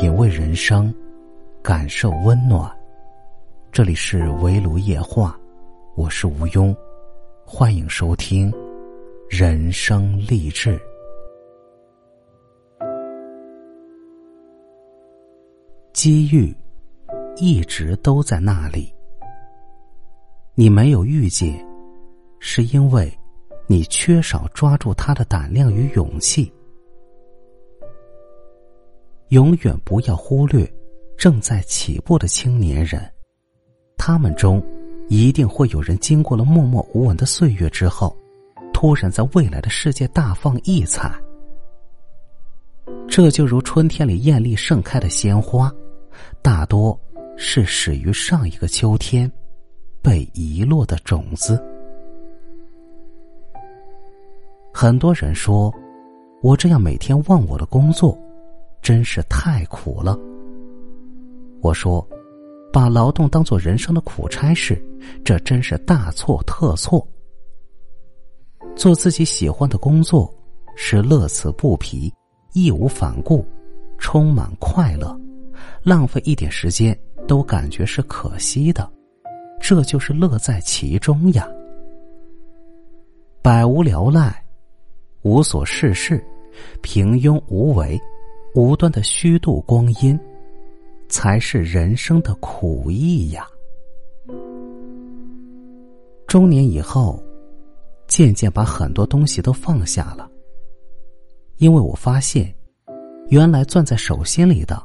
品味人生，感受温暖。这里是围炉夜话，我是吴庸，欢迎收听人生励志。机遇一直都在那里，你没有遇见，是因为你缺少抓住它的胆量与勇气。永远不要忽略正在起步的青年人，他们中一定会有人经过了默默无闻的岁月之后，突然在未来的世界大放异彩。这就如春天里艳丽盛开的鲜花，大多是始于上一个秋天被遗落的种子。很多人说，我这样每天忘我的工作。真是太苦了。我说，把劳动当做人生的苦差事，这真是大错特错。做自己喜欢的工作，是乐此不疲、义无反顾、充满快乐，浪费一点时间都感觉是可惜的，这就是乐在其中呀。百无聊赖，无所事事，平庸无为。无端的虚度光阴，才是人生的苦役呀。中年以后，渐渐把很多东西都放下了，因为我发现，原来攥在手心里的、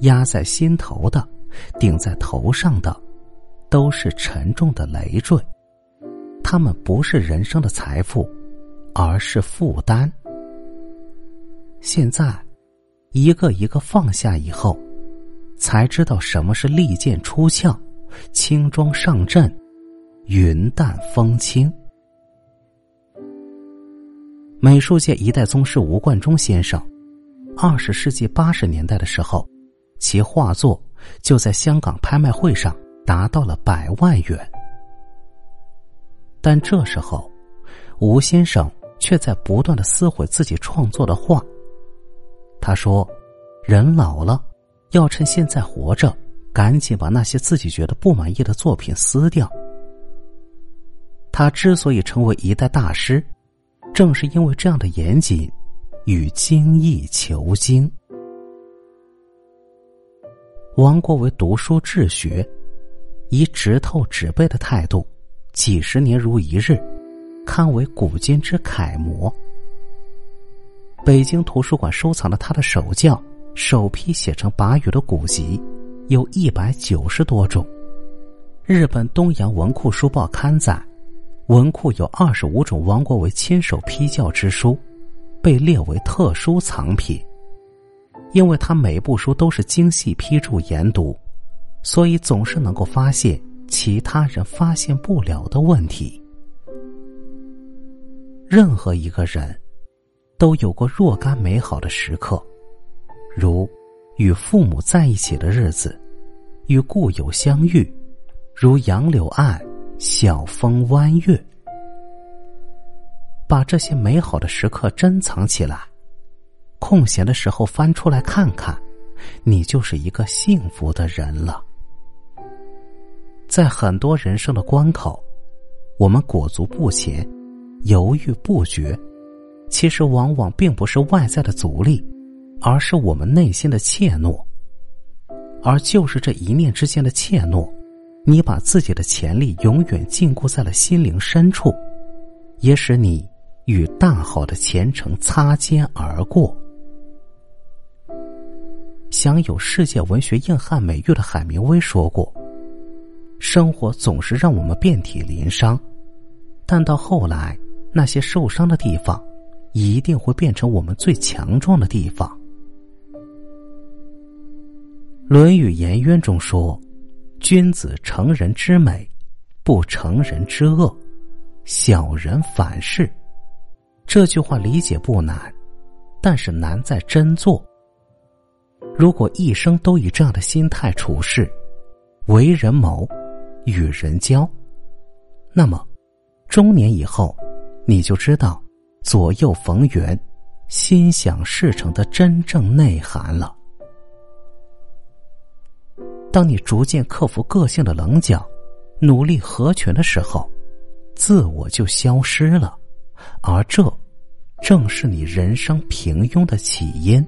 压在心头的、顶在头上的，都是沉重的累赘，他们不是人生的财富，而是负担。现在。一个一个放下以后，才知道什么是利剑出鞘、轻装上阵、云淡风轻。美术界一代宗师吴冠中先生，二十世纪八十年代的时候，其画作就在香港拍卖会上达到了百万元。但这时候，吴先生却在不断的撕毁自己创作的画。他说：“人老了，要趁现在活着，赶紧把那些自己觉得不满意的作品撕掉。”他之所以成为一代大师，正是因为这样的严谨与精益求精。王国维读书治学，以直透纸背的态度，几十年如一日，堪为古今之楷模。北京图书馆收藏了他的手教首批写成法语的古籍，有一百九十多种。日本东洋文库书报刊载，文库有二十五种王国维亲手批教之书，被列为特殊藏品。因为他每部书都是精细批注研读，所以总是能够发现其他人发现不了的问题。任何一个人。都有过若干美好的时刻，如与父母在一起的日子，与故友相遇，如杨柳岸，晓风弯月。把这些美好的时刻珍藏起来，空闲的时候翻出来看看，你就是一个幸福的人了。在很多人生的关口，我们裹足不前，犹豫不决。其实往往并不是外在的阻力，而是我们内心的怯懦。而就是这一念之间的怯懦，你把自己的潜力永远禁锢在了心灵深处，也使你与大好的前程擦肩而过。享有世界文学硬汉美誉的海明威说过：“生活总是让我们遍体鳞伤，但到后来，那些受伤的地方。”一定会变成我们最强壮的地方。《论语颜渊》中说：“君子成人之美，不成人之恶；小人反是。”这句话理解不难，但是难在真做。如果一生都以这样的心态处事，为人谋，与人交，那么中年以后，你就知道。左右逢源，心想事成的真正内涵了。当你逐渐克服个性的棱角，努力合群的时候，自我就消失了，而这正是你人生平庸的起因。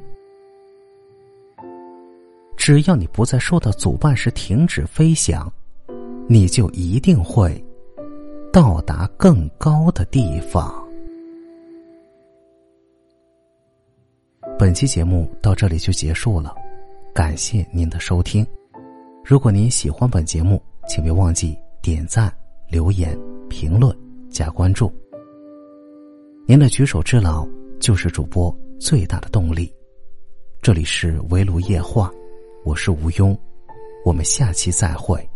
只要你不在受到阻绊时停止飞翔，你就一定会到达更高的地方。本期节目到这里就结束了，感谢您的收听。如果您喜欢本节目，请别忘记点赞、留言、评论、加关注。您的举手之劳就是主播最大的动力。这里是围炉夜话，我是吴庸，我们下期再会。